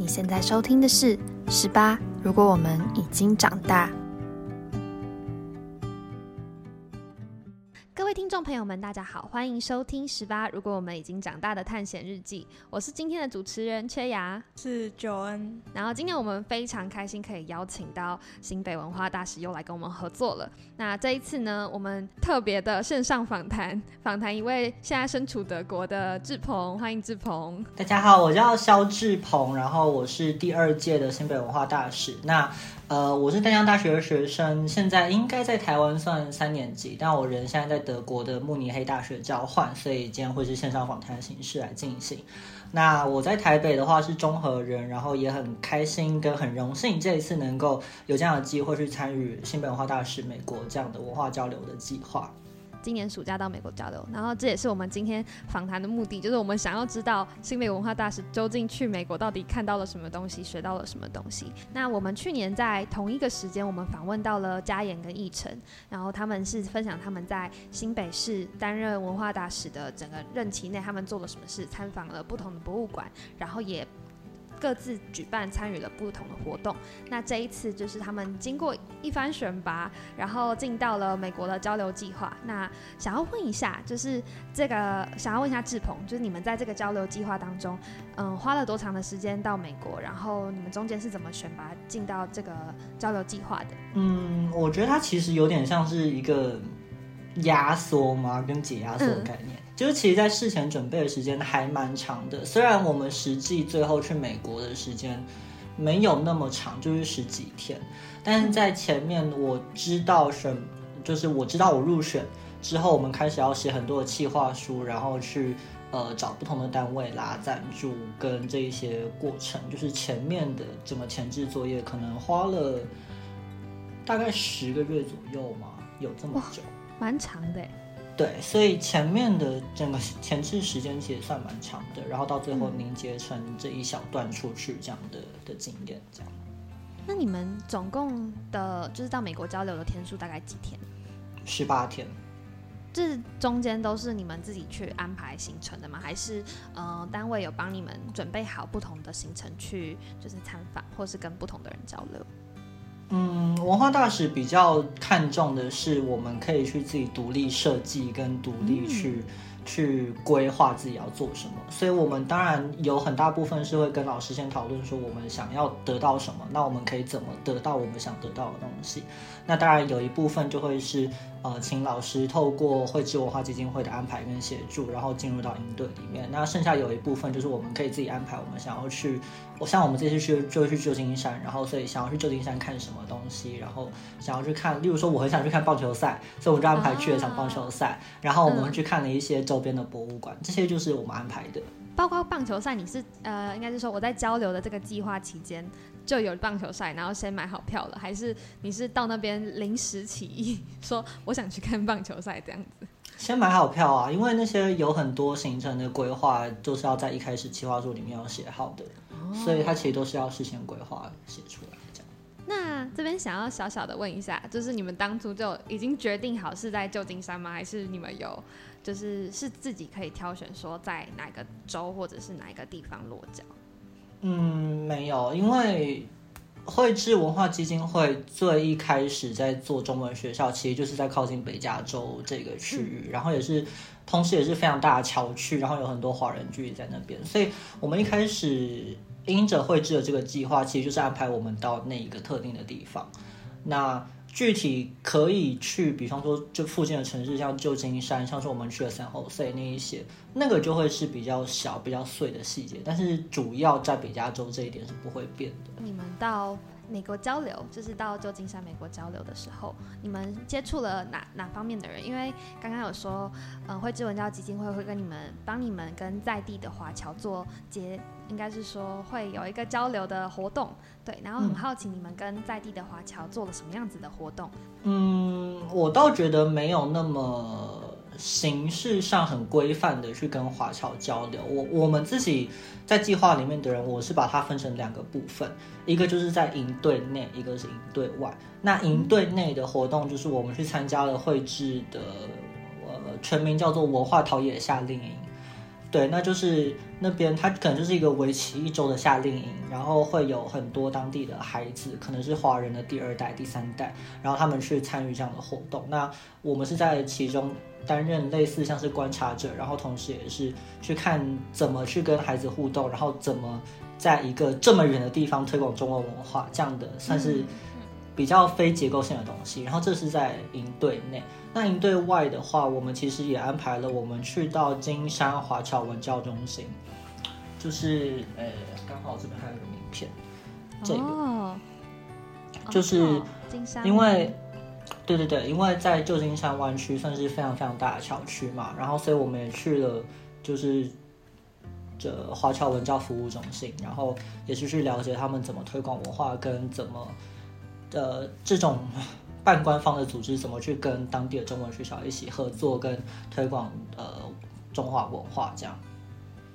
你现在收听的是《十八》，如果我们已经长大。众朋友们，大家好，欢迎收听《十八》，如果我们已经长大的探险日记。我是今天的主持人缺牙，是九恩。然后今天我们非常开心可以邀请到新北文化大使又来跟我们合作了。那这一次呢，我们特别的线上访谈，访谈一位现在身处德国的志鹏，欢迎志鹏。大家好，我叫肖志鹏，然后我是第二届的新北文化大使。那呃，我是丹江大学的学生，现在应该在台湾算三年级，但我人现在在德国的慕尼黑大学交换，所以今天会是线上访谈的形式来进行。那我在台北的话是中和人，然后也很开心跟很荣幸这一次能够有这样的机会去参与新北文化大使美国这样的文化交流的计划。今年暑假到美国交流，然后这也是我们今天访谈的目的，就是我们想要知道新美文化大使究竟去美国到底看到了什么东西，学到了什么东西。那我们去年在同一个时间，我们访问到了嘉言跟义成，然后他们是分享他们在新北市担任文化大使的整个任期内，他们做了什么事，参访了不同的博物馆，然后也。各自举办参与了不同的活动。那这一次就是他们经过一番选拔，然后进到了美国的交流计划。那想要问一下，就是这个想要问一下志鹏，就是你们在这个交流计划当中，嗯，花了多长的时间到美国？然后你们中间是怎么选拔进到这个交流计划的？嗯，我觉得它其实有点像是一个压缩吗，跟解压缩的概念。就是其实，在事前准备的时间还蛮长的。虽然我们实际最后去美国的时间没有那么长，就是十几天，但是在前面我知道什，就是我知道我入选之后，我们开始要写很多的企划书，然后去呃找不同的单位拉赞助跟这一些过程，就是前面的整个前置作业可能花了大概十个月左右嘛，有这么久，蛮长的。对，所以前面的整个前置时间其实算蛮长的，然后到最后凝结成这一小段出去这样的的经验，这样。那你们总共的就是到美国交流的天数大概几天？十八天。这中间都是你们自己去安排行程的吗？还是呃单位有帮你们准备好不同的行程去就是参访，或是跟不同的人交流？嗯，文化大使比较看重的是，我们可以去自己独立设计跟独立去去规划自己要做什么。所以，我们当然有很大部分是会跟老师先讨论说，我们想要得到什么，那我们可以怎么得到我们想得到的东西。那当然有一部分就会是。呃，请老师透过绘制文化基金会的安排跟协助，然后进入到营队里面。那剩下有一部分就是我们可以自己安排，我们想要去，我像我们这次去就去旧金山，然后所以想要去旧金山看什么东西，然后想要去看，例如说我很想去看棒球赛，所以我就安排去了场棒球赛，然后我们去看了一些周边的博物馆，这些就是我们安排的。包括棒球赛，你是呃，应该是说我在交流的这个计划期间。就有棒球赛，然后先买好票了，还是你是到那边临时起意说我想去看棒球赛这样子？先买好票啊，因为那些有很多行程的规划，就是要在一开始计划书里面要写好的，所以它其实都是要事先规划写出来这样。那这边想要小小的问一下，就是你们当初就已经决定好是在旧金山吗？还是你们有就是是自己可以挑选说在哪个州或者是哪一个地方落脚？嗯，没有，因为绘制文化基金会最一开始在做中文学校，其实就是在靠近北加州这个区域，然后也是同时也是非常大的桥区，然后有很多华人聚集在那边，所以我们一开始因着绘制的这个计划，其实就是安排我们到那一个特定的地方，那。具体可以去，比方说这附近的城市，像旧金山，像是我们去了三后塞那一些，那个就会是比较小、比较碎的细节。但是主要在北加州这一点是不会变的。你们到美国交流，就是到旧金山美国交流的时候，你们接触了哪哪方面的人？因为刚刚有说，嗯，会知文教基金会会跟你们帮你们跟在地的华侨做接。应该是说会有一个交流的活动，对，然后很好奇你们跟在地的华侨做了什么样子的活动？嗯，我倒觉得没有那么形式上很规范的去跟华侨交流。我我们自己在计划里面的人，我是把它分成两个部分，一个就是在营队内，一个是营队外。那营队内的活动就是我们去参加了绘制的，呃，全名叫做文化陶冶夏令营。对，那就是那边它可能就是一个为期一周的夏令营，然后会有很多当地的孩子，可能是华人的第二代、第三代，然后他们去参与这样的活动。那我们是在其中担任类似像是观察者，然后同时也是去看怎么去跟孩子互动，然后怎么在一个这么远的地方推广中国文化，这样的算是比较非结构性的东西。然后这是在营队内。那营队外的话，我们其实也安排了我们去到金山华侨文教中心，就是呃，刚好这边还有个名片，这个就是金山，因为对对对，因为在旧金山湾区算是非常非常大的校区嘛，然后所以我们也去了，就是这华侨文教服务中心，然后也是去了解他们怎么推广文化跟怎么呃这种。半官方的组织怎么去跟当地的中文学校一起合作，跟推广呃中华文化这样？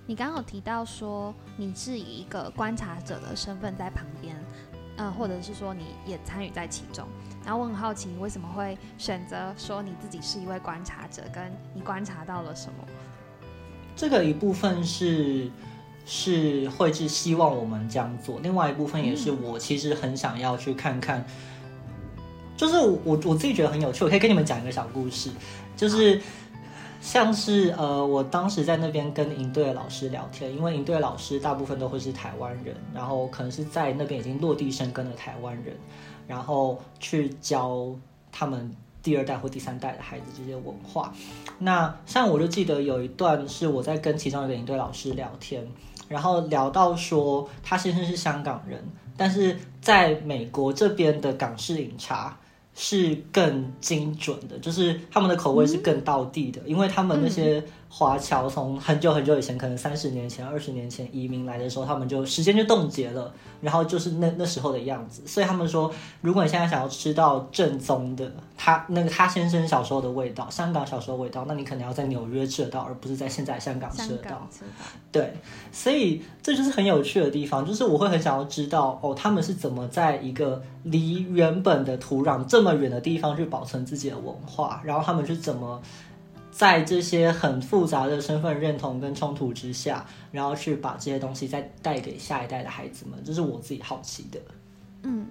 你刚刚有提到说你是以一个观察者的身份在旁边，呃，或者是说你也参与在其中。然后我很好奇，为什么会选择说你自己是一位观察者？跟你观察到了什么？这个一部分是是会是希望我们这样做，另外一部分也是我其实很想要去看看。就是我我自己觉得很有趣，我可以跟你们讲一个小故事，就是像是呃，我当时在那边跟营队的老师聊天，因为营队的老师大部分都会是台湾人，然后可能是在那边已经落地生根的台湾人，然后去教他们第二代或第三代的孩子这些文化。那像我就记得有一段是我在跟其中一个营队老师聊天，然后聊到说他先生是香港人，但是在美国这边的港式饮茶。是更精准的，就是他们的口味是更到地的，因为他们那些。华侨从很久很久以前，可能三十年前、二十年前移民来的时候，他们就时间就冻结了，然后就是那那时候的样子。所以他们说，如果你现在想要吃到正宗的他那个他先生小时候的味道，香港小时候味道，那你可能要在纽约吃得到，而不是在现在香港吃得到。对，所以这就是很有趣的地方，就是我会很想要知道哦，他们是怎么在一个离原本的土壤这么远的地方去保存自己的文化，然后他们是怎么。在这些很复杂的身份认同跟冲突之下，然后去把这些东西再带给下一代的孩子们，这是我自己好奇的。嗯，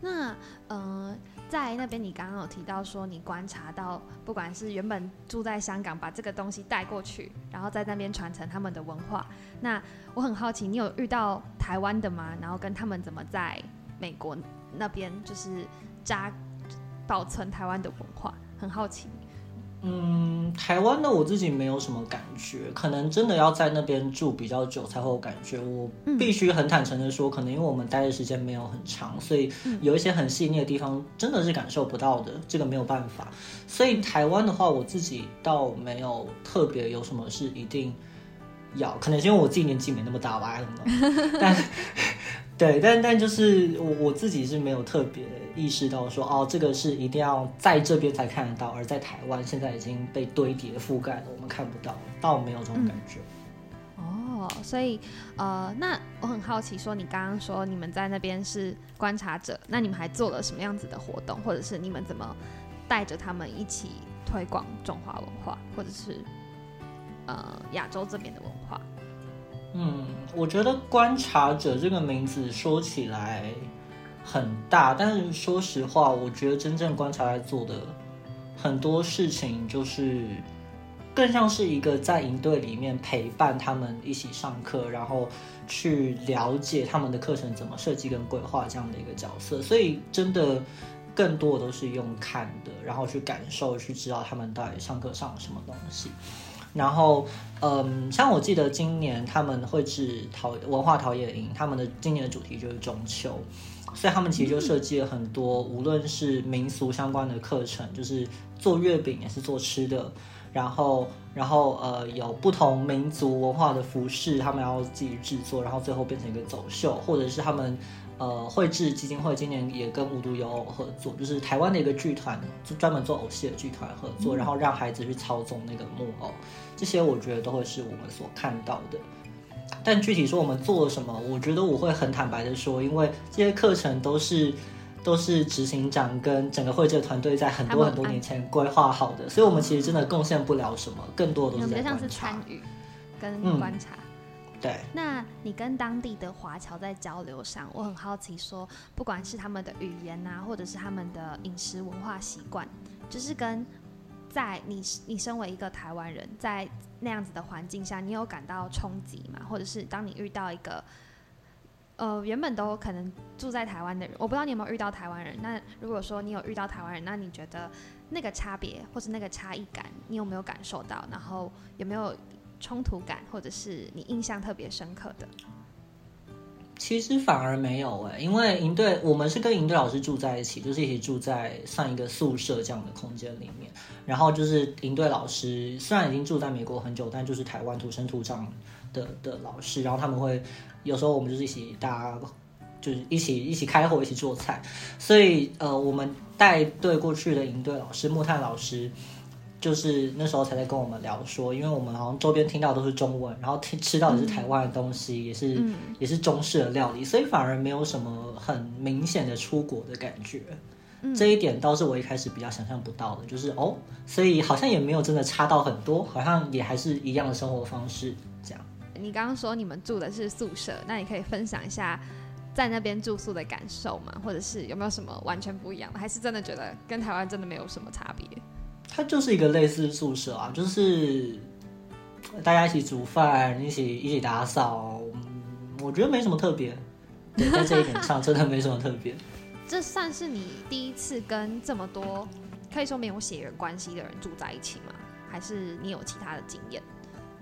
那呃，在那边你刚刚有提到说，你观察到，不管是原本住在香港，把这个东西带过去，然后在那边传承他们的文化。那我很好奇，你有遇到台湾的吗？然后跟他们怎么在美国那边就是扎保存台湾的文化？很好奇。嗯，台湾的我自己没有什么感觉，可能真的要在那边住比较久才会有感觉。我必须很坦诚的说，可能因为我们待的时间没有很长，所以有一些很细腻的地方真的是感受不到的，这个没有办法。所以台湾的话，我自己倒没有特别有什么是一定要，可能是因为我自己年纪没那么大吧，但。对，但但就是我我自己是没有特别意识到说哦，这个是一定要在这边才看得到，而在台湾现在已经被堆叠覆盖了，我们看不到，倒没有这种感觉。哦，所以呃，那我很好奇，说你刚刚说你们在那边是观察者，那你们还做了什么样子的活动，或者是你们怎么带着他们一起推广中华文化，或者是呃亚洲这边的文化？嗯，我觉得观察者这个名字说起来很大，但是说实话，我觉得真正观察在做的很多事情，就是更像是一个在营队里面陪伴他们一起上课，然后去了解他们的课程怎么设计跟规划这样的一个角色。所以真的更多都是用看的，然后去感受，去知道他们到底上课上了什么东西。然后，嗯，像我记得今年他们会制陶文化陶冶营，他们的今年的主题就是中秋，所以他们其实就设计了很多，无论是民俗相关的课程，就是做月饼也是做吃的，然后，然后呃有不同民族文化的服饰，他们要自己制作，然后最后变成一个走秀，或者是他们。呃，绘制基金会今年也跟无独有偶合作，就是台湾的一个剧团，就专门做偶戏的剧团合作，然后让孩子去操纵那个木偶，这些我觉得都会是我们所看到的。但具体说我们做了什么，我觉得我会很坦白的说，因为这些课程都是都是执行长跟整个绘制团队在很多很多年前规划好的，所以我们其实真的贡献不了什么，更多的都是在像是参与。跟嗯观察。对，那你跟当地的华侨在交流上，我很好奇说，不管是他们的语言啊，或者是他们的饮食文化习惯，就是跟在你你身为一个台湾人，在那样子的环境下，你有感到冲击吗？或者是当你遇到一个呃原本都可能住在台湾的人，我不知道你有没有遇到台湾人。那如果说你有遇到台湾人，那你觉得那个差别或是那个差异感，你有没有感受到？然后有没有冲突感，或者是你印象特别深刻的？其实反而没有哎、因为营队我们是跟营队老师住在一起，就是一起住在算一个宿舍这样的空间里面。然后就是营队老师虽然已经住在美国很久，但就是台湾土生土长的的老师。然后他们会有时候我们就是一起大家就是一起一起开火，一起做菜。所以呃，我们带队过去的营队老师木炭老师。就是那时候才在跟我们聊说，因为我们好像周边听到都是中文，然后听吃到的是台湾的东西，也是、嗯也是中式的料理，所以反而没有什么很明显的出国的感觉。嗯这一点倒是我一开始比较想象不到的，就是哦，所以好像也没有真的差到很多，好像也还是一样的生活方式这样。你刚刚说你们住的是宿舍，那你可以分享一下在那边住宿的感受吗？或者是有没有什么完全不一样的？还是真的觉得跟台湾真的没有什么差别？它就是一个类似宿舍啊，就是大家一起煮饭，一起一起打扫，嗯，我觉得没什么特别。对，在这一点上真的没什么特别。这算是你第一次跟这么多可以说没有血缘关系的人住在一起吗？还是你有其他的经验，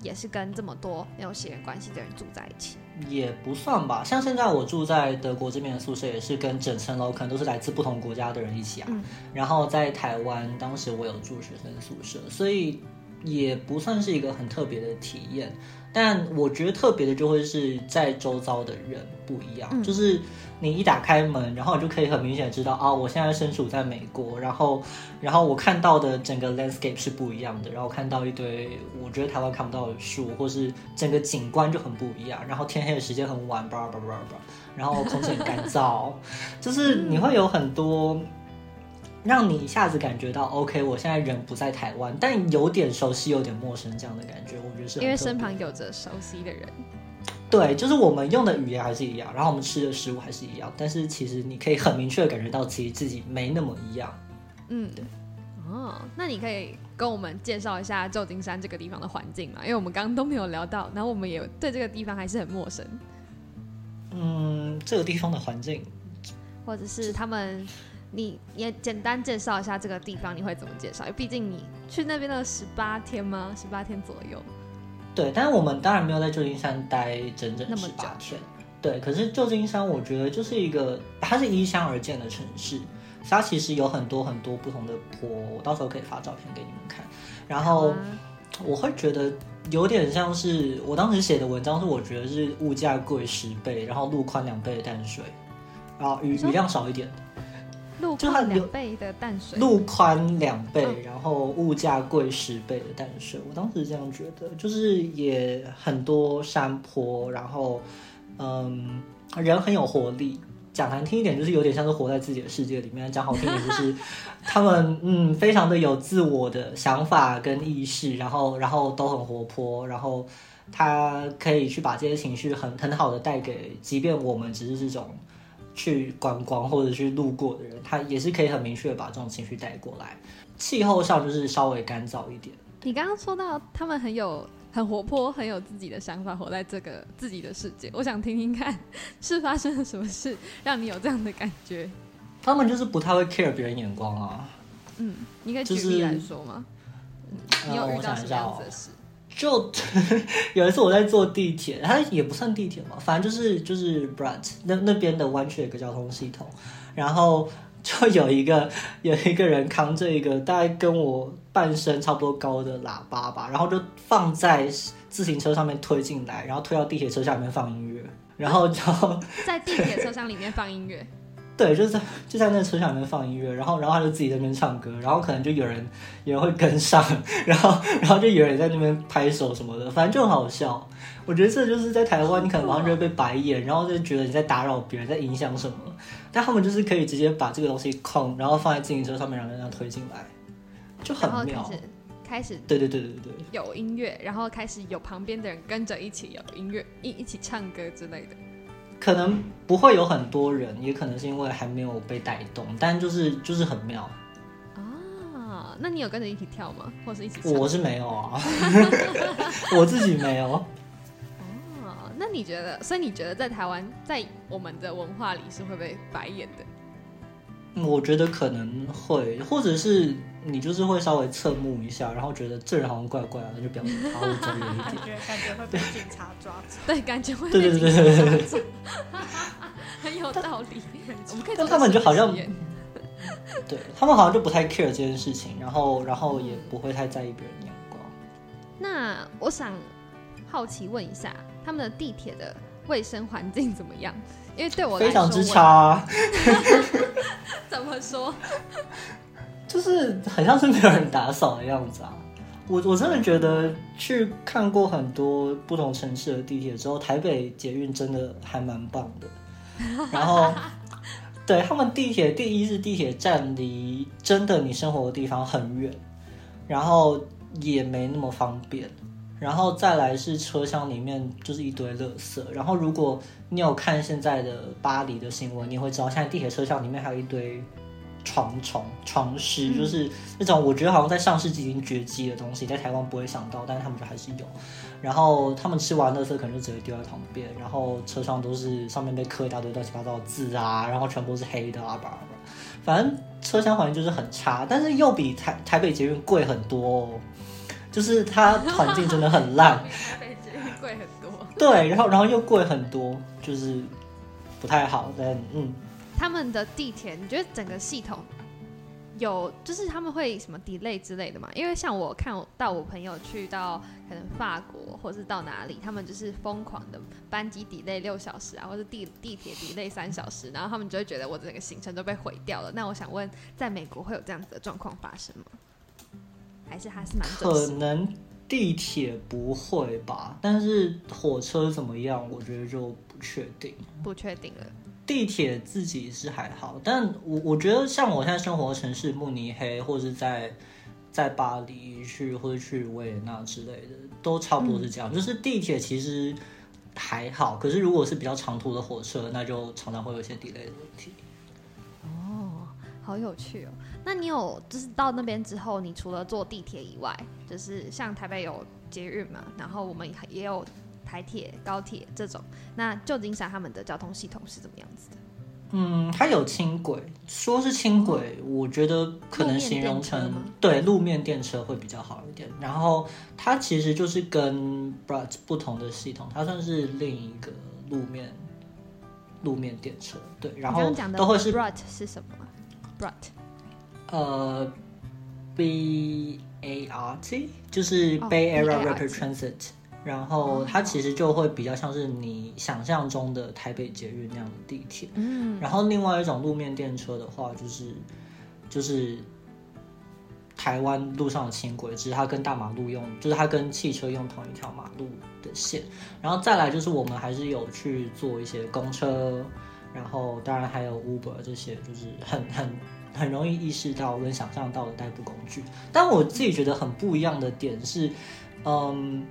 也是跟这么多没有血缘关系的人住在一起？也不算吧，像现在我住在德国这边的宿舍，也是跟整层楼可能都是来自不同国家的人一起啊。嗯然后在台湾，当时我有住学生宿舍，所以也不算是一个很特别的体验。但我觉得特别的就会是在周遭的人不一样，嗯就是你一打开门，然后你就可以很明显知道啊，我现在身处在美国，然后然后我看到的整个 landscape 是不一样的，然后看到一堆我觉得台湾看不到的树，或是整个景观就很不一样，然后天黑的时间很晚，叭叭叭叭，然后空气很干燥，就是你会有很多。让你一下子感觉到，OK，我现在人不在台湾，但有点熟悉，有点陌生这样的感觉，我觉得是因为身旁有着熟悉的人。对，就是我们用的语言还是一样，然后我们吃的食物还是一样，但是其实你可以很明确的感觉到，其实自己没那么一样。嗯，对哦，那你可以跟我们介绍一下旧金山这个地方的环境嘛？因为我们刚刚都没有聊到，然后我们也对这个地方还是很陌生，嗯，这个地方的环境，或者是他们，你也简单介绍一下这个地方，你会怎么介绍？因为毕竟你去那边的十八天吗？十八天左右。对，但是我们当然没有在旧金山待整整十八天。对，可是旧金山我觉得就是一个，它是依山而建的城市，它其实有很多很多不同的坡，我到时候可以发照片给你们看。然后啊我会觉得有点像是我当时写的文章，是我觉得是物价贵十倍，然后路宽两倍的淡水，然后雨雨量少一点，路宽两倍的淡水，路宽两倍，嗯然后物价贵十倍的淡水，我当时这样觉得，就是也很多山坡，然后嗯，人很有活力。讲难听一点，就是有点像是活在自己的世界里面；讲好听一点，就是 他们嗯，非常的有自我的想法跟意识，然后然后都很活泼，然后他可以去把这些情绪很很好的带给，即便我们只是这种去观光或者去路过的人，他也是可以很明确的把这种情绪带过来。气候上就是稍微干燥一点，你刚刚说到他们很有很活泼，很有自己的想法，活在这个自己的世界。我想听听看，是发生了什么事让你有这样的感觉？他们就是不太会 care 别人眼光啊。嗯，你可以举例来说吗？嗯你有遇到什么想一下哦样子的事？就 有一次我在坐地铁，它也不算地铁嘛，反正就是就是 Bratt 那那边的湾区有一个交通系统，然后就有一个有一个人扛着一个大概跟我半身差不多高的喇叭吧，然后就放在自行车上面推进来，然后推到地铁车厢里面放音乐，然后然后 在地铁车厢里面放音乐，对，就是在就在那个车厢里面放音乐，然后然后他就自己在那边唱歌，然后可能就有人有人会跟上，然后然后就有人在那边拍手什么的，反正就很好笑。我觉得这就是在台湾，你可能马上就会被白眼，然后就觉得你在打扰别人，在影响什么。但他们就是可以直接把这个东西控，然后放在自行车上面，然后人家推进来，就很妙开始对对对对对，有音乐，然后开始有旁边的人跟着一起有音乐，一一起唱歌之类的。可能不会有很多人，也可能是因为还没有被带动，但就是就是很妙。啊，那你有跟着一起跳吗？或是一起唱？我是没有啊，我自己没有。哦，那你觉得？所以你觉得在台湾，在我们的文化里是会被白眼的？我觉得可能会，或者是你就是会稍微侧目一下，然后觉得这人好像怪怪的，那就表示他会走远一感点。觉感觉会被警察抓住。对，感觉会被对对对对警察抓住 很有道理。我们可以但他们就好像对他们好像就不太 care 这件事情，然后然后也不会太在意别人眼光。那我想好奇问一下，他们的地铁的卫生环境怎么样？因为对我来说，非常之差、啊，怎么说？就是很像是没有人打扫的样子啊。我我真的觉得去看过很多不同城市的地铁之后，台北捷运真的还蛮棒的。然后，对他们地铁，第一是地铁站离真的你生活的地方很远，然后也没那么方便。然后再来是车厢里面就是一堆垃圾。然后如果你有看现在的巴黎的新闻，你会知道现在地铁车厢里面还有一堆床虫、床虱，就是那种我觉得好像在上世纪已经绝迹的东西，在台湾不会想到，但是他们就还是有。然后他们吃完垃圾可能就直接丢在旁边，然后车上都是上面被刻一大堆乱七八糟的字啊，然后全部是黑的啊，吧吧。反正车厢环境就是很差，但是又比台台北捷运贵很多、哦，就是它环境真的很烂。台北捷运贵很多。对，然后然后又贵很多，就是不太好。但嗯，他们的地铁，你觉得整个系统有就是他们会什么 delay 之类的吗？因为像我看到我朋友去到可能法国或是到哪里，他们就是疯狂的班机 delay 六小时啊，或者地地铁 delay 三小时，然后他们就会觉得我整个行程都被毁掉了。那我想问，在美国会有这样子的状况发生吗？还是还是蛮？可能地铁不会吧，但是火车怎么样，我觉得就不确定。不确定了。地铁自己是还好，但我我觉得像我现在生活的城市慕尼黑，或者是在在巴黎去或者去维也纳之类的，都差不多是这样。就是地铁其实还好，可是如果是比较长途的火车，那就常常会有一些 delay 的问题。哦，好有趣哦！那你有就是到那边之后，你除了坐地铁以外，就是像台北有捷运嘛，然后我们也有台铁、高铁这种。那旧金山他们的交通系统是怎么样子的？嗯，它有轻轨，说是轻轨，我觉得可能形容成对路面电车会比较好一点。然后它其实就是跟 BRT 不同的系统，它算是另一个路面路面电车。对，然后都会是 BRT 是什么？BRT 呃 B A R T，就是哦 Bay Area Rapid Transit。然后它其实就会比较像是你想象中的台北捷运那样的地铁。嗯，然后另外一种路面电车的话，就是就是台湾路上的轻轨，只是它跟大马路用，就是它跟汽车用同一条马路的线。然后再来就是我们还是有去做一些公车，然后当然还有 Uber 这些，就是很很很容易意识到跟想象到的代步工具。但我自己觉得很不一样的点是，嗯。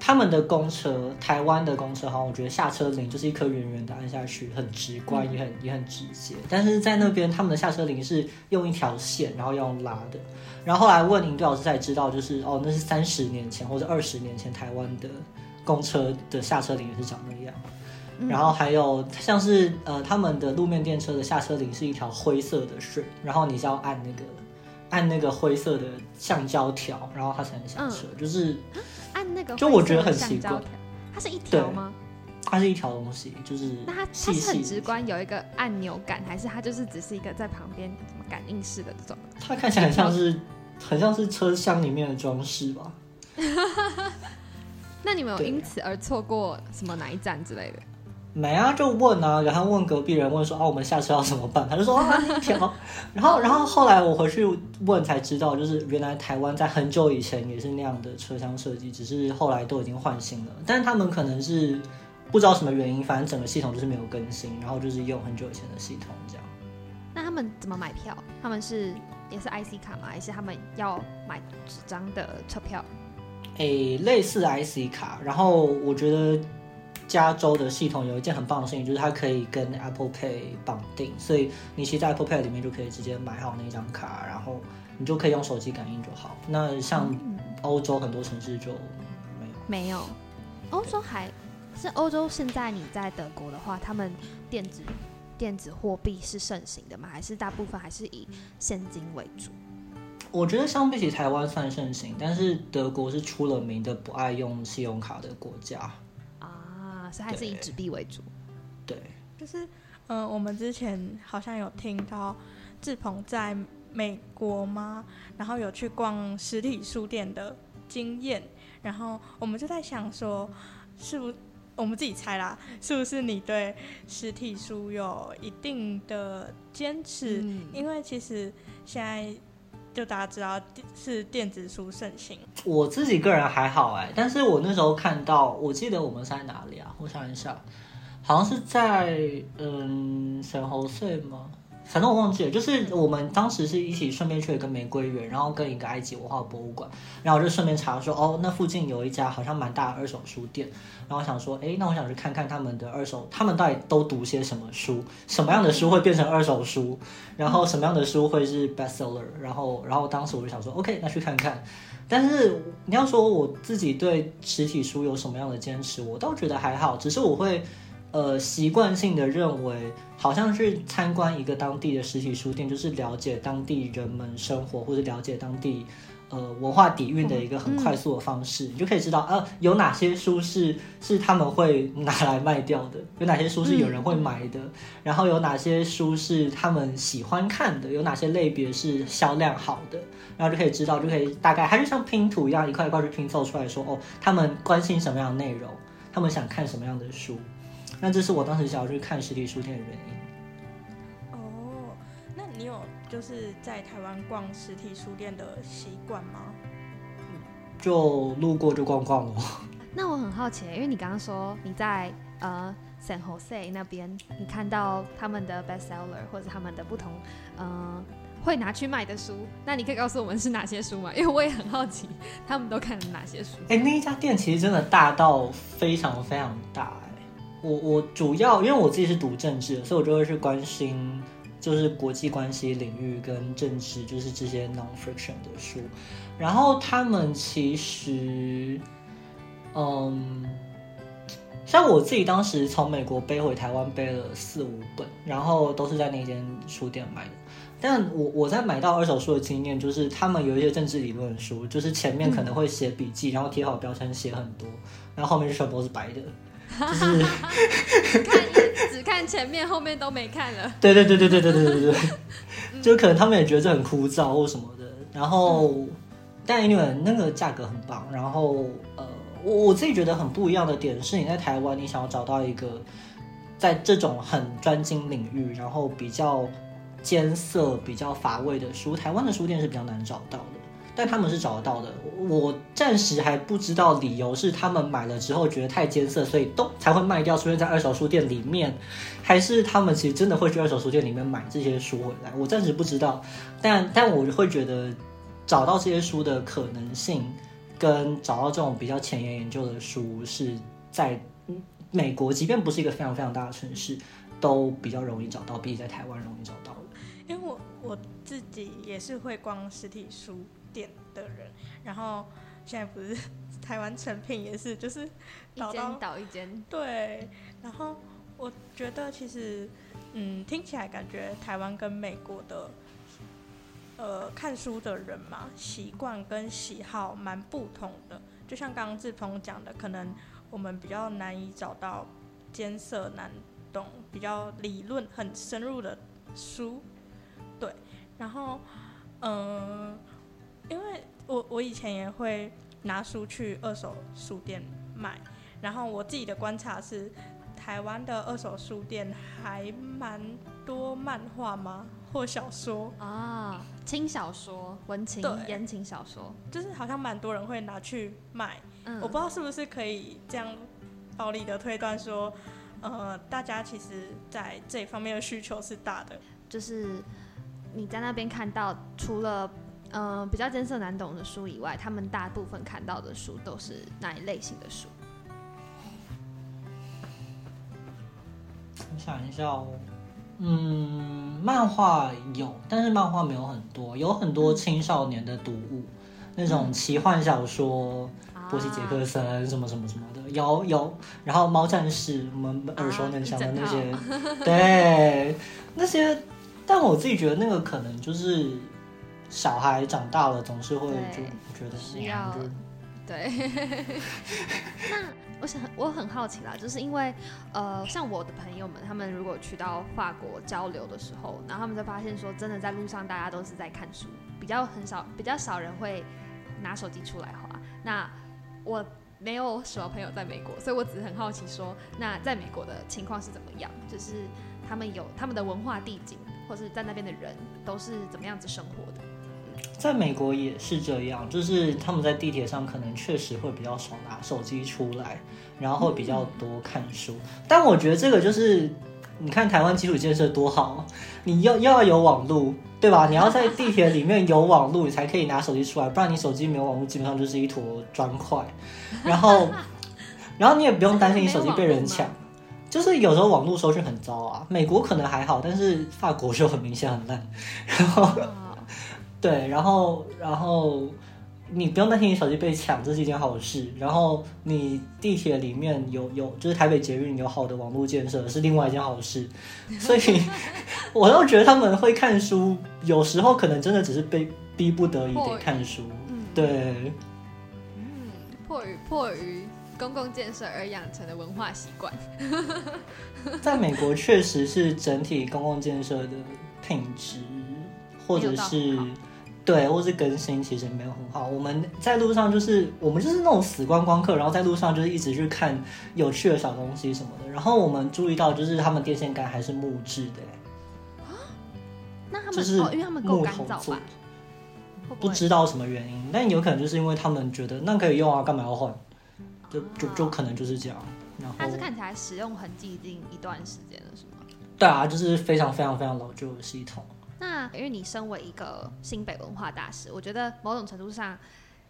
他们的公车，台湾的公车哈，我觉得下车铃就是一颗圆圆的按下去，很直观，也很也很直接。但是在那边，他们的下车铃是用一条线，然后要用拉的。然后后来问林队老师才知道，就是哦，那是三十年前或者二十年前台湾的公车的下车铃也是长那样。然后还有像是呃，他们的路面电车的下车铃是一条灰色的水，然后你是要按那个按那个灰色的橡胶条，然后它才能下车，就是。按那个就我觉得很奇怪它是一条吗？它是一条东西，就是那它它是很。直观，有一个按钮感，还是它就是只是一个在旁边什么感应式的这种？它看起来很像是很像是车厢里面的装饰吧？那你们有因此而错过什么哪一站之类的？没啊，就问啊，然后问隔壁人问说啊，我们下车要怎么办？他就说啊。然后，然后后来我回去问才知道，就是原来台湾在很久以前也是那样的车厢设计，只是后来都已经换新了。但是他们可能是不知道什么原因，反正整个系统就是没有更新，然后就是用很久以前的系统这样。那他们们怎么买票？他们是也是 IC 卡吗？还是他们要买纸张的车票？诶，类似 IC 卡。然后我觉得加州的系统有一件很棒的事情，就是它可以跟 Apple Pay 绑定，所以你其实在 Apple Pay 里面就可以直接买好那张卡，然后你就可以用手机感应就好。那像欧洲很多城市就没有。没有，欧洲还是欧洲。现在你在德国的话，他们电子电子货币是盛行的吗？还是大部分还是以现金为主？我觉得相比起台湾算盛行，但是德国是出了名的不爱用信用卡的国家。啊，所以还是以纸币为主。对，就是，嗯、我们之前好像有听到志鹏在美国吗？然后有去逛实体书店的经验，然后我们就在想说，是不我们自己猜啦，是不是你对实体书有一定的坚持？嗯因为其实现在就大家知道是电子书盛行，我自己个人还好哎，但是我那时候看到，我记得我们在哪里啊？我想一下，好像是在嗯圣侯塞吗？反正我忘记了，就是我们当时是一起顺便去了一个玫瑰园，然后跟一个埃及文化博物馆，然后我就顺便查说，哦，那附近有一家好像蛮大的二手书店，然后我想说，哎，那我想去看看他们的二手，他们到底都读些什么书，什么样的书会变成二手书，然后什么样的书会是 bestseller，然后，然后当时我就想说，OK，那去看看。但是你要说我自己对实体书有什么样的坚持，我倒觉得还好，只是我会呃习惯性的认为，好像是参观一个当地的实体书店，就是了解当地人们生活或者了解当地呃文化底蕴的一个很快速的方式，你就可以知道呃有哪些书是是他们会拿来卖掉的，有哪些书是有人会买的，然后有哪些书是他们喜欢看的，有哪些类别是销量好的。然后就可以知道，就可以大概，它就像拼图一样，一块一块去拼凑出来说，哦，他们关心什么样的内容，他们想看什么样的书。那这是我当时想要去看实体书店的原因。哦，那你有就是在台湾逛实体书店的习惯吗？就路过就逛逛咯。那我很好奇，因为你刚刚说你在呃 San Jose 那边，你看到他们的 bestseller 或者他们的不同呃会拿去卖的书，那你可以告诉我们是哪些书吗？因为我也很好奇，他们都看了哪些书。哎，那一家店其实真的大到非常非常大哎。我我主要因为我自己是读政治的，所以我就会去关心就是国际关系领域跟政治，就是这些 non-fiction 的书。然后他们其实，嗯，像我自己当时从美国背回台湾背了四五本，然后都是在那间书店买的。但我我在买到二手书的经验就是，他们有一些政治理论书，就是前面可能会写笔记，然后贴好标签写很多，然后后面就全部都是白的，就是 看只看前面，后面都没看了。对对对对对对对对对对，就可能他们也觉得这很枯燥或什么的。然后，但 anyway 那个价格很棒。然后呃，我我自己觉得很不一样的点是，你在台湾你想要找到一个在这种很专精领域，然后比较艰涩、比较乏味的书，台湾的书店是比较难找到的。但他们是找得到的，我暂时还不知道理由是他们买了之后觉得太艰涩，所以都才会卖掉，出现在二手书店里面，还是他们其实真的会去二手书店里面买这些书回来？我暂时不知道，但但我会觉得找到这些书的可能性，跟找到这种比较前沿研究的书是在美国，即便不是一个非常非常大的城市，都比较容易找到，比在台湾容易找到。因为我我自己也是会逛实体书店的人，然后现在不是 台湾成品也是，就是一找到间倒一间，对，然后我觉得其实嗯听起来感觉台湾跟美国的呃看书的人嘛习惯跟喜好蛮不同的，就像刚刚志鹏讲的，可能我们比较难以找到艰涩难懂、比较理论很深入的书，对，然后嗯、因为我我以前也会拿书去二手书店卖，然后我自己的观察是，台湾的二手书店还蛮多漫画吗？或小说，啊，轻小说、文情、言情小说，就是好像蛮多人会拿去卖。嗯，我不知道是不是可以这样暴力的推断说，呃，大家其实在这方面的需求是大的。就是你在那边看到，除了嗯、呃比较艰涩难懂的书以外，他们大部分看到的书都是哪一类型的书？我想一下哦，嗯，漫画有，但是漫画没有很多，有很多青少年的读物，那种奇幻小说，波西·杰克森什么什么什么的，有有，然后猫战士，我们耳熟能详的那些，对，那些，但我自己觉得那个可能就是小孩长大了总是会就觉得需要对，那我想我很好奇啦，就是因为呃，像我的朋友们，他们如果去到法国交流的时候，然后他们就发现说，真的在路上大家都是在看书，比较很少比较少人会拿手机出来滑。那我没有什么朋友在美国，所以我只是很好奇说，那在美国的情况是怎么样？就是他们有他们的文化地景，或是在那边的人都是怎么样子生活的？在美国也是这样，就是他们在地铁上可能确实会比较少拿手机出来，然后比较多看书。但我觉得这个就是，你看台湾基础建设多好，你要要有网络，对吧？你要在地铁里面有网络，你才可以拿手机出来，不然你手机没有网络，基本上就是一坨砖块。然后，然后你也不用担心你手机被人抢。就是有时候网络收讯很糟啊，美国可能还好，但是法国就很明显很烂。然后，对，然后然后你不用担心你手机被抢，这是一件好事。然后你地铁里面有有，就是台北捷运有好的网络建设，是另外一件好事。所以，我都觉得他们会看书，有时候可能真的只是被逼不得已得看书。嗯，对，嗯，迫于迫于公共建设而养成的文化习惯。在美国确实是整体公共建设的品质，或者是对，或是更新其实没有很好。我们在路上就是我们就是那种死观光客，然后在路上就是一直去看有趣的小东西什么的。然后我们注意到就是他们电线杆还是木质的，那他们、就是哦，因为他们够木头做干燥吧？会会不知道什么原因，但有可能就是因为他们觉得那可以用啊，干嘛要换？就就就可能就是这样。然后它是看起来使用痕迹已经一段时间了，是吗？对啊，就是非常非常非常老旧的系统。那因为你身为一个新北文化大使，我觉得某种程度上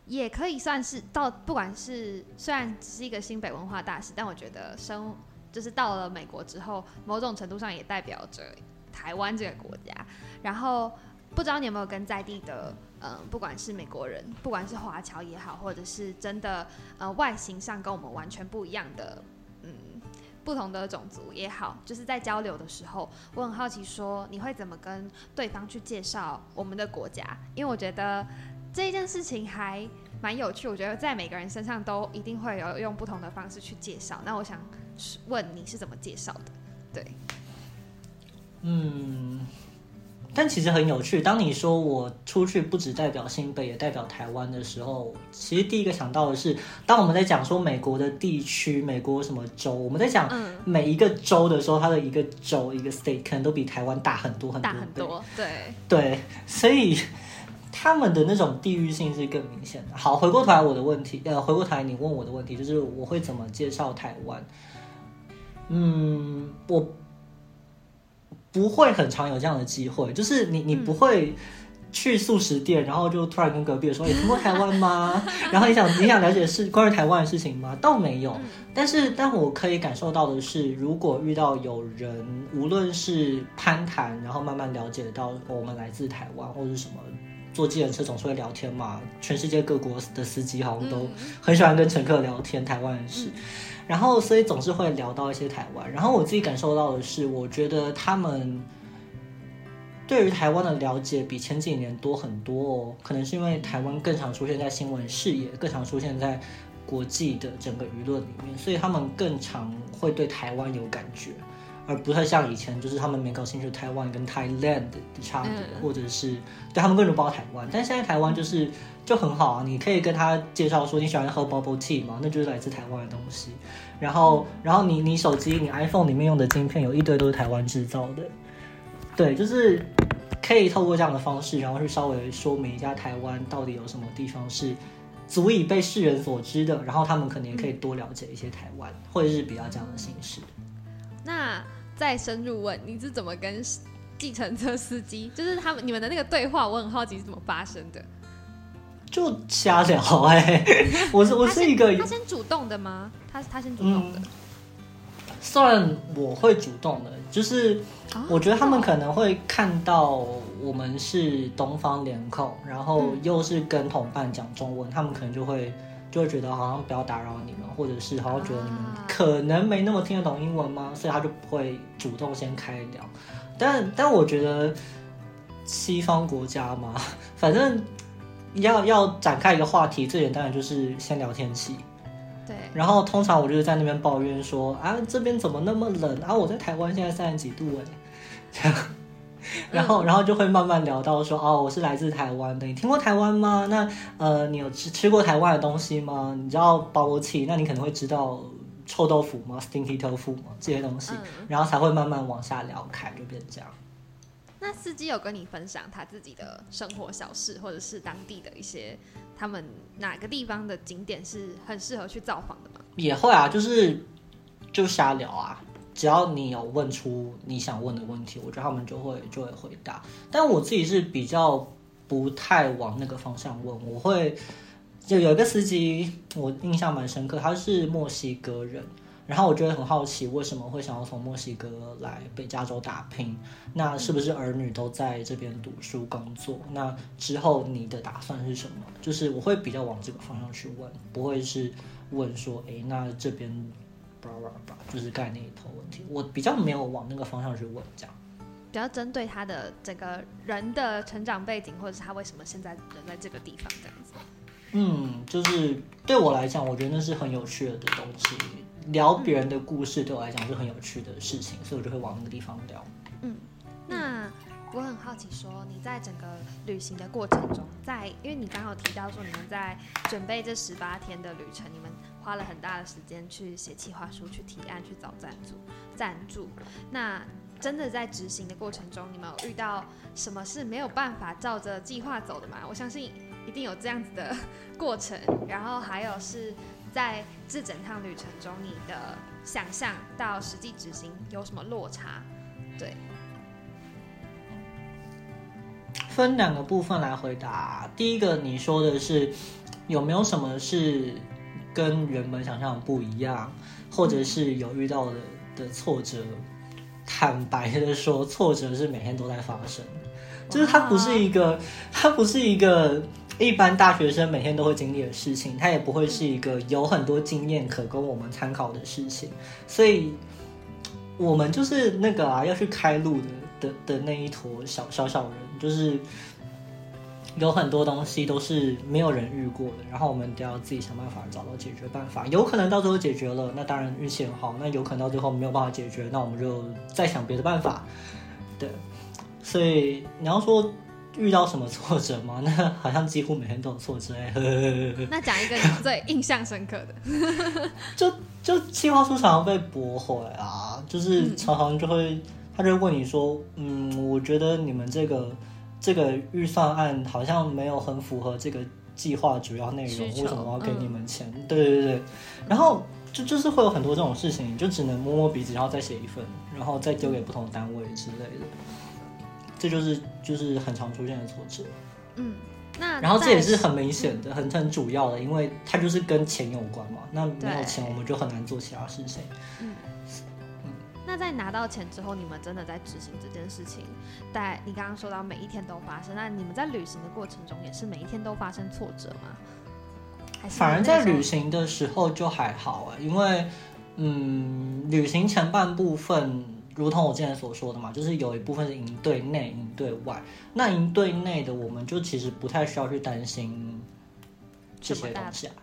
也可以算是到，不管是虽然只是一个新北文化大使，但我觉得生就是到了美国之后，某种程度上也代表着台湾这个国家。然后不知道你有没有跟在地的，嗯、不管是美国人，不管是华侨也好，或者是真的呃外形上跟我们完全不一样的，不同的种族也好，就是在交流的时候，我很好奇说你会怎么跟对方去介绍我们的国家？因为我觉得这一件事情还蛮有趣，我觉得在每个人身上都一定会有用不同的方式去介绍。那我想问你是怎么介绍的？对，嗯，但其实很有趣。当你说我出去不只代表新北，也代表台湾的时候，其实第一个想到的是，当我们在讲说美国的地区、美国什么州，我们在讲嗯，每一个州的时候，它的一个州、一个 state 可能都比台湾大很多很多大很。多，对，对，所以他们的那种地域性是更明显的。好，回过头来我的问题，呃，回过头来你问我的问题，就是我会怎么介绍台湾？嗯，我不会很常有这样的机会，就是你你不会。去素食店，然后就突然跟隔壁的说：“你、听过台湾吗？” 然后你想你想了解是关于台湾的事情吗？倒没有，但是但我可以感受到的是，如果遇到有人，无论是攀谈，然后慢慢了解到我们来自台湾，或者是什么，坐计程车总是会聊天嘛，全世界各国的司机好像都嗯很喜欢跟乘客聊天，台湾人是。然后，所以总是会聊到一些台湾。然后我自己感受到的是，我觉得他们对于台湾的了解比前几年多很多哦。可能是因为台湾更常出现在新闻视野，更常出现在国际的整个舆论里面，所以他们更常会对台湾有感觉，而不太像以前，就是他们没搞清楚台湾跟 Thailand 的差别，嗯或者是对他们更不知道台湾。但现在台湾就是就很好啊，你可以跟他介绍说你喜欢喝 bubble tea 吗？那就是来自台湾的东西。然后，然后你你手机你 iPhone 里面用的晶片有一堆都是台湾制造的，对，就是可以透过这样的方式，然后去稍微说明一下台湾到底有什么地方是足以被世人所知的，然后他们可能也可以多了解一些台湾，或者是比较这样的形式。那再深入问，你是怎么跟计程车司机？就是他们你们的那个对话，我很好奇是怎么发生的。就瞎聊哎、我是我是一个他先主动的吗？他他先主动的。算我会主动的，就是哦我觉得他们可能会看到我们是东方脸孔，然后嗯又是跟同伴讲中文，他们可能就会就会觉得好像不要打扰你们，或者是好像觉得你们啊可能没那么听得懂英文吗？所以他就不会主动先开聊。但但我觉得西方国家嘛，反正要要展开一个话题，最简单的就是先聊天气。对，然后通常我就是在那边抱怨说啊，这边怎么那么冷啊？我在台湾现在三十几度哎，这样，然后然后就会慢慢聊到说哦，我是来自台湾的，你听过台湾吗？那呃，你有吃吃过台湾的东西吗？你知道 bubble tea？那你可能会知道臭豆腐吗？stinky tofu 吗？这些东西，嗯然后才会慢慢往下聊开，就变这样。那司机有跟你分享他自己的生活小事，或者是当地的一些他们哪个地方的景点是很适合去造访的吗？也会啊，就是就瞎聊啊。只要你有问出你想问的问题，我觉得他们就会就会回答。但我自己是比较不太往那个方向问，我会就有一个司机，我印象蛮深刻，他是墨西哥人。然后我觉得很好奇，为什么会想要从墨西哥来北加州打拼？那是不是儿女都在这边读书工作？那之后你的打算是什么？就是我会比较往这个方向去问，不会是问说，诶，那这边叭叭叭，就是概念一头问题。我比较没有往那个方向去问，这样。比较针对他的整个人的成长背景，或者是他为什么现在人在这个地方这样子。嗯，就是对我来讲，我觉得那是很有趣的东西。聊别人的故事对我来讲是很有趣的事情，所以我就会往那个地方聊。嗯那我很好奇说你在整个旅行的过程中，在因为你刚好提到说你们在准备这十八天的旅程，你们花了很大的时间去写企划书、去提案、去找赞助、赞助。那真的在执行的过程中，你们有遇到什么是没有办法照着计划走的吗？我相信一定有这样子的过程。然后还有是在这整趟旅程中，你的想象到实际执行有什么落差？对，分两个部分来回答。第一个，你说的是有没有什么是跟原本想象的不一样，或者是有遇到的的挫折？坦白的说，挫折是每天都在发生，就是它不是一个，它不是一个一般大学生每天都会经历的事情，它也不会是一个有很多经验可供我们参考的事情，所以我们就是那个啊，要去开路的的的那一坨小小小人，就是有很多东西都是没有人遇过的，然后我们都要自己想办法找到解决办法。有可能到最后解决了，那当然运气很好；那有可能到最后没有办法解决，那我们就再想别的办法。对，所以你要说遇到什么挫折吗？那好像几乎每天都有挫折、欸。呵呵呵呵那讲一个你最印象深刻的，就就计划书常常被驳回啊，就是常常就会、他就会问你说，嗯，我觉得你们这个这个预算案好像没有很符合这个计划主要内容，为什么我要给你们钱？对对对，然后就就是会有很多这种事情，你就只能摸摸鼻子，然后再写一份，然后再丢给不同的单位之类的，这就是就是很常出现的挫折。嗯，那然后这也是很明显的、很很主要的，因为它就是跟钱有关嘛。那没有对钱，我们就很难做其他事情。那在拿到钱之后，你们真的在执行这件事情，在你刚刚说到每一天都发生，那你们在旅行的过程中也是每一天都发生挫折吗？还是反而在旅行行的时候就还好啊，因为嗯，旅行前半部分，如同我之前所说的嘛，就是有一部分是营对内、营对外。那营对内的，我们就其实不太需要去担心这些东西啊。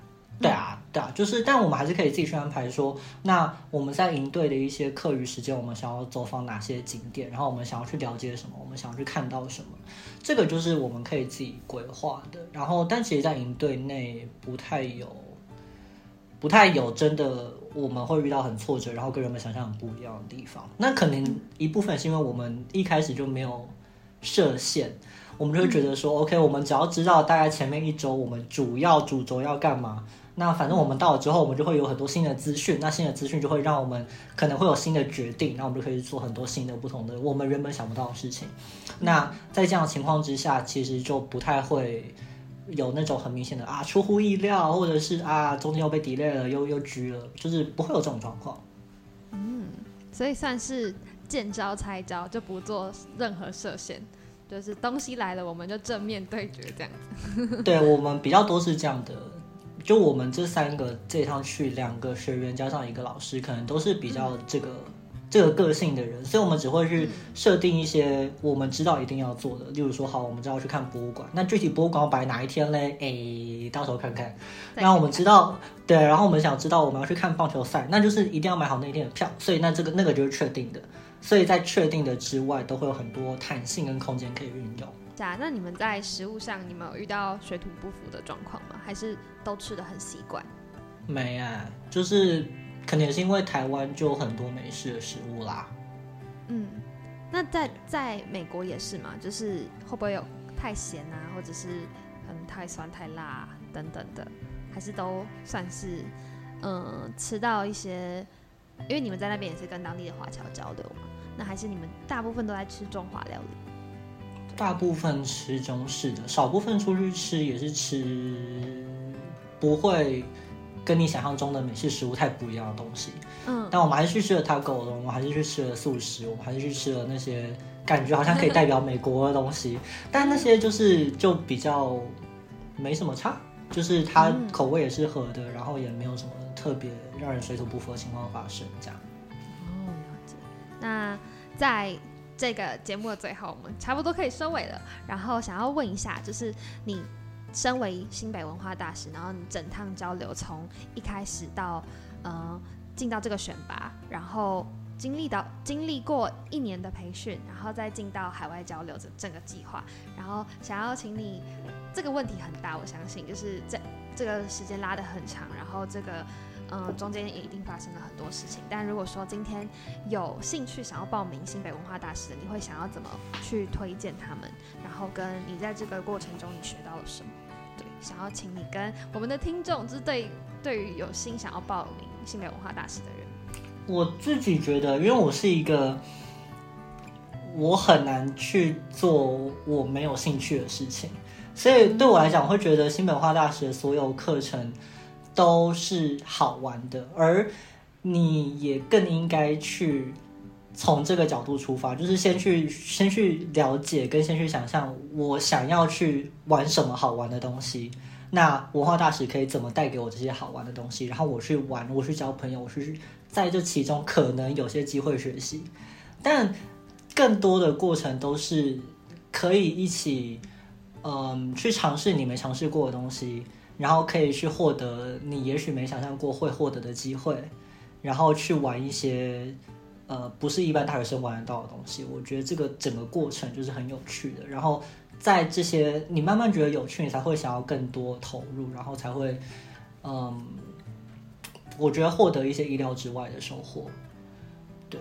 对啊，对啊，就是，但我们还是可以自己去安排说，那我们在营队的一些课余时间，我们想要走访哪些景点，然后我们想要去了解什么，我们想要去看到什么，这个就是我们可以自己规划的。然后，但其实，在营队内不太有，不太有真的我们会遇到很挫折，然后跟人们想象很不一样的地方。那可能一部分是因为我们一开始就没有设限。我们就会觉得说、o k 我们只要知道大概前面一周我们主要主轴要干嘛，那反正我们到了之后，我们就会有很多新的资讯，那新的资讯就会让我们可能会有新的决定，那我们就可以做很多新的不同的我们原本想不到的事情。那在这样的情况之下，其实就不太会有那种很明显的啊出乎意料，或者是啊中间又被 delay 了，又又拘了，就是不会有这种状况。嗯所以算是见招拆招，就不做任何设限，就是东西来了我们就正面对决这样子。对我们比较多是这样的，就我们这三个这一趟去，两个学员加上一个老师，可能都是比较这个、这个个性的人，所以我们只会去设定一些我们知道一定要做的，例如说，好，我们知道去看博物馆，那具体博物馆要摆哪一天嘞？诶，到时候看看。那我们知道，对，然后我们想知道我们要去看棒球赛，那就是一定要买好那一天的票，所以那这个那个就是确定的，所以在确定的之外，都会有很多弹性跟空间可以运用。假，那你们在食物上，你们有遇到水土不服的状况吗？还是都吃的很习惯？没啊，就是可能也是因为台湾就有很多美式的食物啦。嗯，那在在美国也是嘛，就是会不会有太咸啊，或者是嗯太酸太辣等等的？还是都算是，嗯，吃到一些，因为你们在那边也是跟当地的华侨交流嘛，那还是你们大部分都在吃中华料理？大部分吃中式的，少部分出去吃也是吃，不会跟你想象中的美式食物太不一样的东西。嗯，但我们还是去吃了 taco，我们还是去吃了素食，我们还是去吃了那些感觉好像可以代表美国的东西，但那些就是就比较没什么差。就是它口味也是合的，然后也没有什么特别让人水土不服的情况发生，这样。哦，了解。那在这个节目的最后，我们差不多可以收尾了。然后想要问一下，就是你身为新北文化大使，然后你整趟交流从一开始到呃进到这个选拔，然后经历到经历过一年的培训，然后再进到海外交流这整个计划，然后想要请你。这个问题很大，我相信就是这这个时间拉得很长，然后这个嗯中间也一定发生了很多事情。但如果说今天有兴趣想要报名新北文化大使的，你会想要怎么去推荐他们？然后跟你在这个过程中你学到了什么？对，想要请你跟我们的听众，就是对对于有心想要报名新北文化大使的人，我自己觉得，因为我是一个我很难去做我没有兴趣的事情。所以对我来讲，会觉得新本化大学所有课程都是好玩的，而你也更应该去从这个角度出发，就是先去先去了解，跟先去想象我想要去玩什么好玩的东西。那文化大使可以怎么带给我这些好玩的东西？然后我去玩，我去交朋友，我去在这其中可能有些机会学习，但更多的过程都是可以一起。嗯，去尝试你没尝试过的东西，然后可以去获得你也许没想象过会获得的机会，然后去玩一些呃不是一般大学生玩得到的东西。我觉得这个整个过程就是很有趣的。然后在这些你慢慢觉得有趣，你才会想要更多投入，然后才会嗯，我觉得获得一些意料之外的收获。对，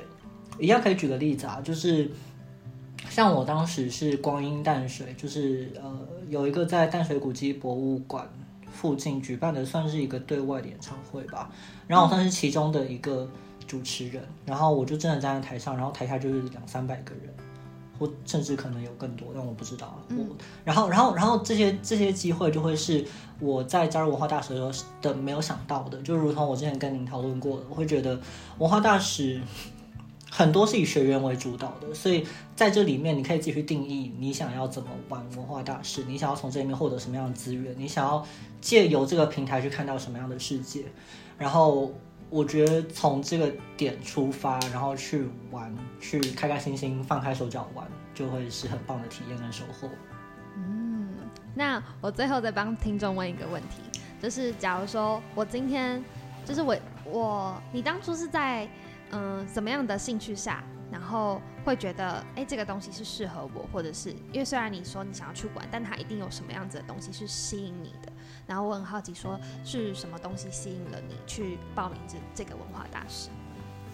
一样可以举个例子啊，就是。像我当时是光阴淡水，就是呃有一个在淡水古迹博物馆附近举办的，算是一个对外的演唱会吧。然后我算是其中的一个主持人，然后我就真的站在台上，然后台下就是两三百个人，或甚至可能有更多，但我不知道。我然后然后然后这些这些机会就会是我在加入文化大使的时候的没有想到的，就如同我之前跟您讨论过的，我会觉得文化大使。很多是以学员为主导的，所以在这里面你可以自己去定义你想要怎么玩文化大师，你想要从这里面获得什么样的资源，你想要借由这个平台去看到什么样的世界。然后我觉得从这个点出发，然后去玩，去开开心心放开手脚玩，就会是很棒的体验跟收获。嗯，那我最后再帮听众问一个问题，就是假如说我今天，就是我我你当初是在。嗯，怎么样的兴趣下，然后会觉得，哎，这个东西是适合我，或者是因为虽然你说你想要去玩，但它一定有什么样子的东西是吸引你的。然后我很好奇，说是什么东西吸引了你去报名这这个文化大使？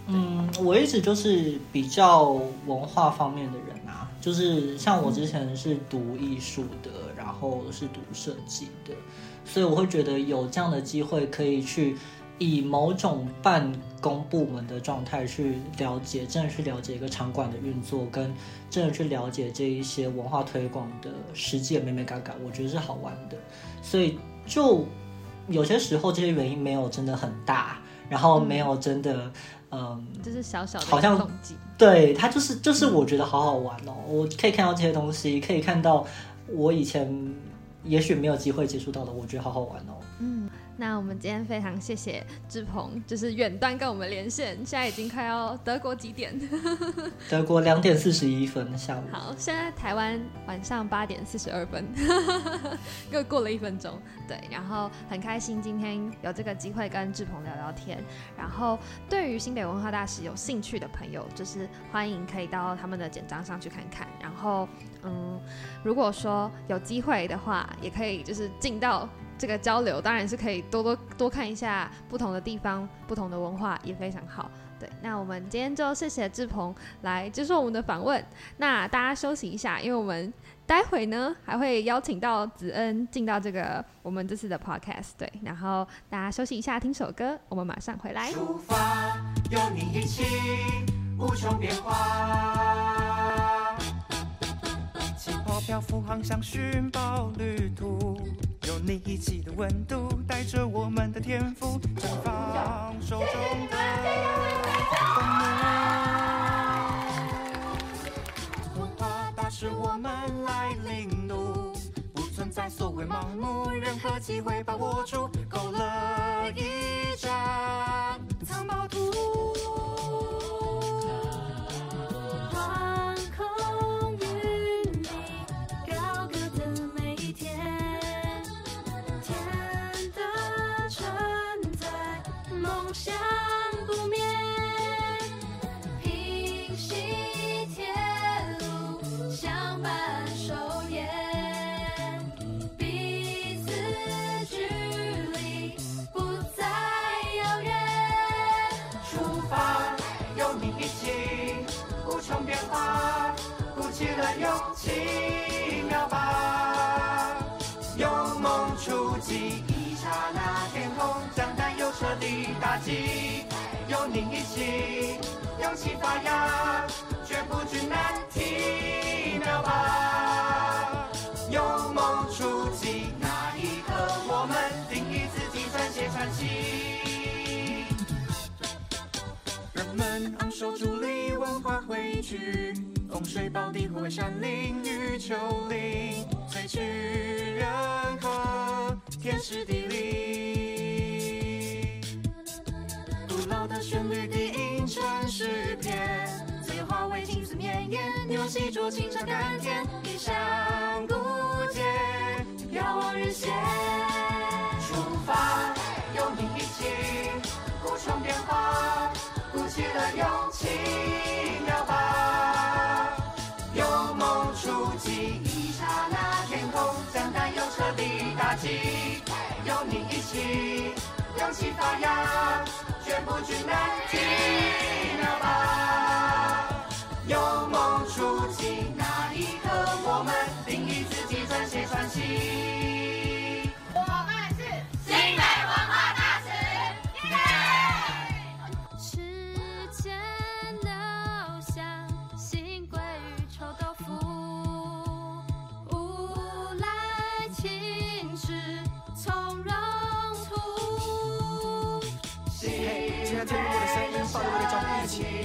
嗯，我一直就是比较文化方面的人啊，就是像我之前是读艺术的，然后是读设计的，所以我会觉得有这样的机会可以去以某种办公部门的状态去了解，真的去了解一个场馆的运作，跟真的去了解这一些文化推广的实际的美美嘎嘎，我觉得是好玩的。所以就有些时候这些原因没有真的很大，然后没有真的。嗯，就是小小的，好像对他就是就是我觉得好好玩哦，我可以看到这些东西，可以看到我以前也许没有机会接触到的，我觉得好好玩哦。嗯。那我们今天非常谢谢志鹏，就是远端跟我们连线，现在已经快要德国几点？德国两点四十一分下午。好，现在台湾晚上八点四十二分，又过了一分钟。对，然后很开心今天有这个机会跟志鹏聊聊天。然后对于新北文化大使有兴趣的朋友，就是欢迎可以到他们的简章上去看看。然后，嗯，如果说有机会的话，也可以就是进到。这个交流当然是可以多多多看一下不同的地方、不同的文化也非常好。对，那我们今天就谢谢志鹏来接受我们的访问。那大家休息一下，因为我们待会呢还会邀请到子恩进到这个我们这次的 podcast。对，然后大家休息一下，听首歌，我们马上回来。出发，有你一起，无穷变化。气泡漂浮，航向寻宝旅途。有你一起的温度，带着我们的天赋，绽放手中。的风文化大使，我们来领路，不存在所谓盲目，任何机会把握住，勾勒一张勇气妙吧，勇梦出击，一刹那天空将担忧彻底打击。有你一起，勇气发芽，绝不惧难题妙吧。勇梦出击，那一刻我们定义自己，撰写传奇。人们昂首伫立，文化汇聚。风水宝地，护卫山林与丘陵，萃取人和天时地利。古老的旋律低吟成诗篇，自由化为青丝绵延，牛戏筑青山甘甜，一山古剑，遥望日线。出发，有你一起，无穷变化，鼓起了勇气，有你一起，勇气发芽，绝不惧难题。妙吧，有梦出击，那一刻我们定义自己，撰写传奇。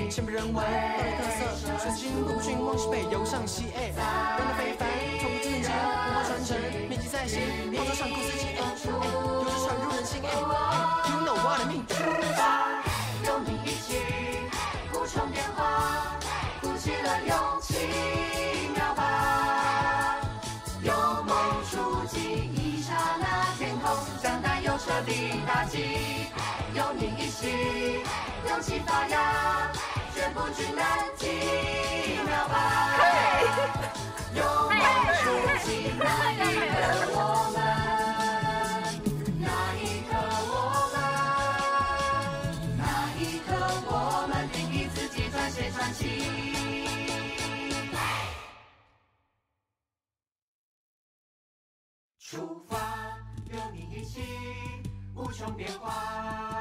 前不人闻，各有特色，纯金不逊，往西北游上西，哎，人的非凡，从不间接，文化传承，铭记在心，号召上古四季，哎，有志传入人心，哎，You know what I mean？出发，有你一起，无穷变化，鼓起了勇气，妙吧，有梦出击，一刹那天空将担忧彻底打击，你一起。勇气发芽绝不惧难题秒吧。嘿勇敢出击那一刻我们那一刻我们那一刻我们定义自己撰写传奇出发有你一起无穷变化。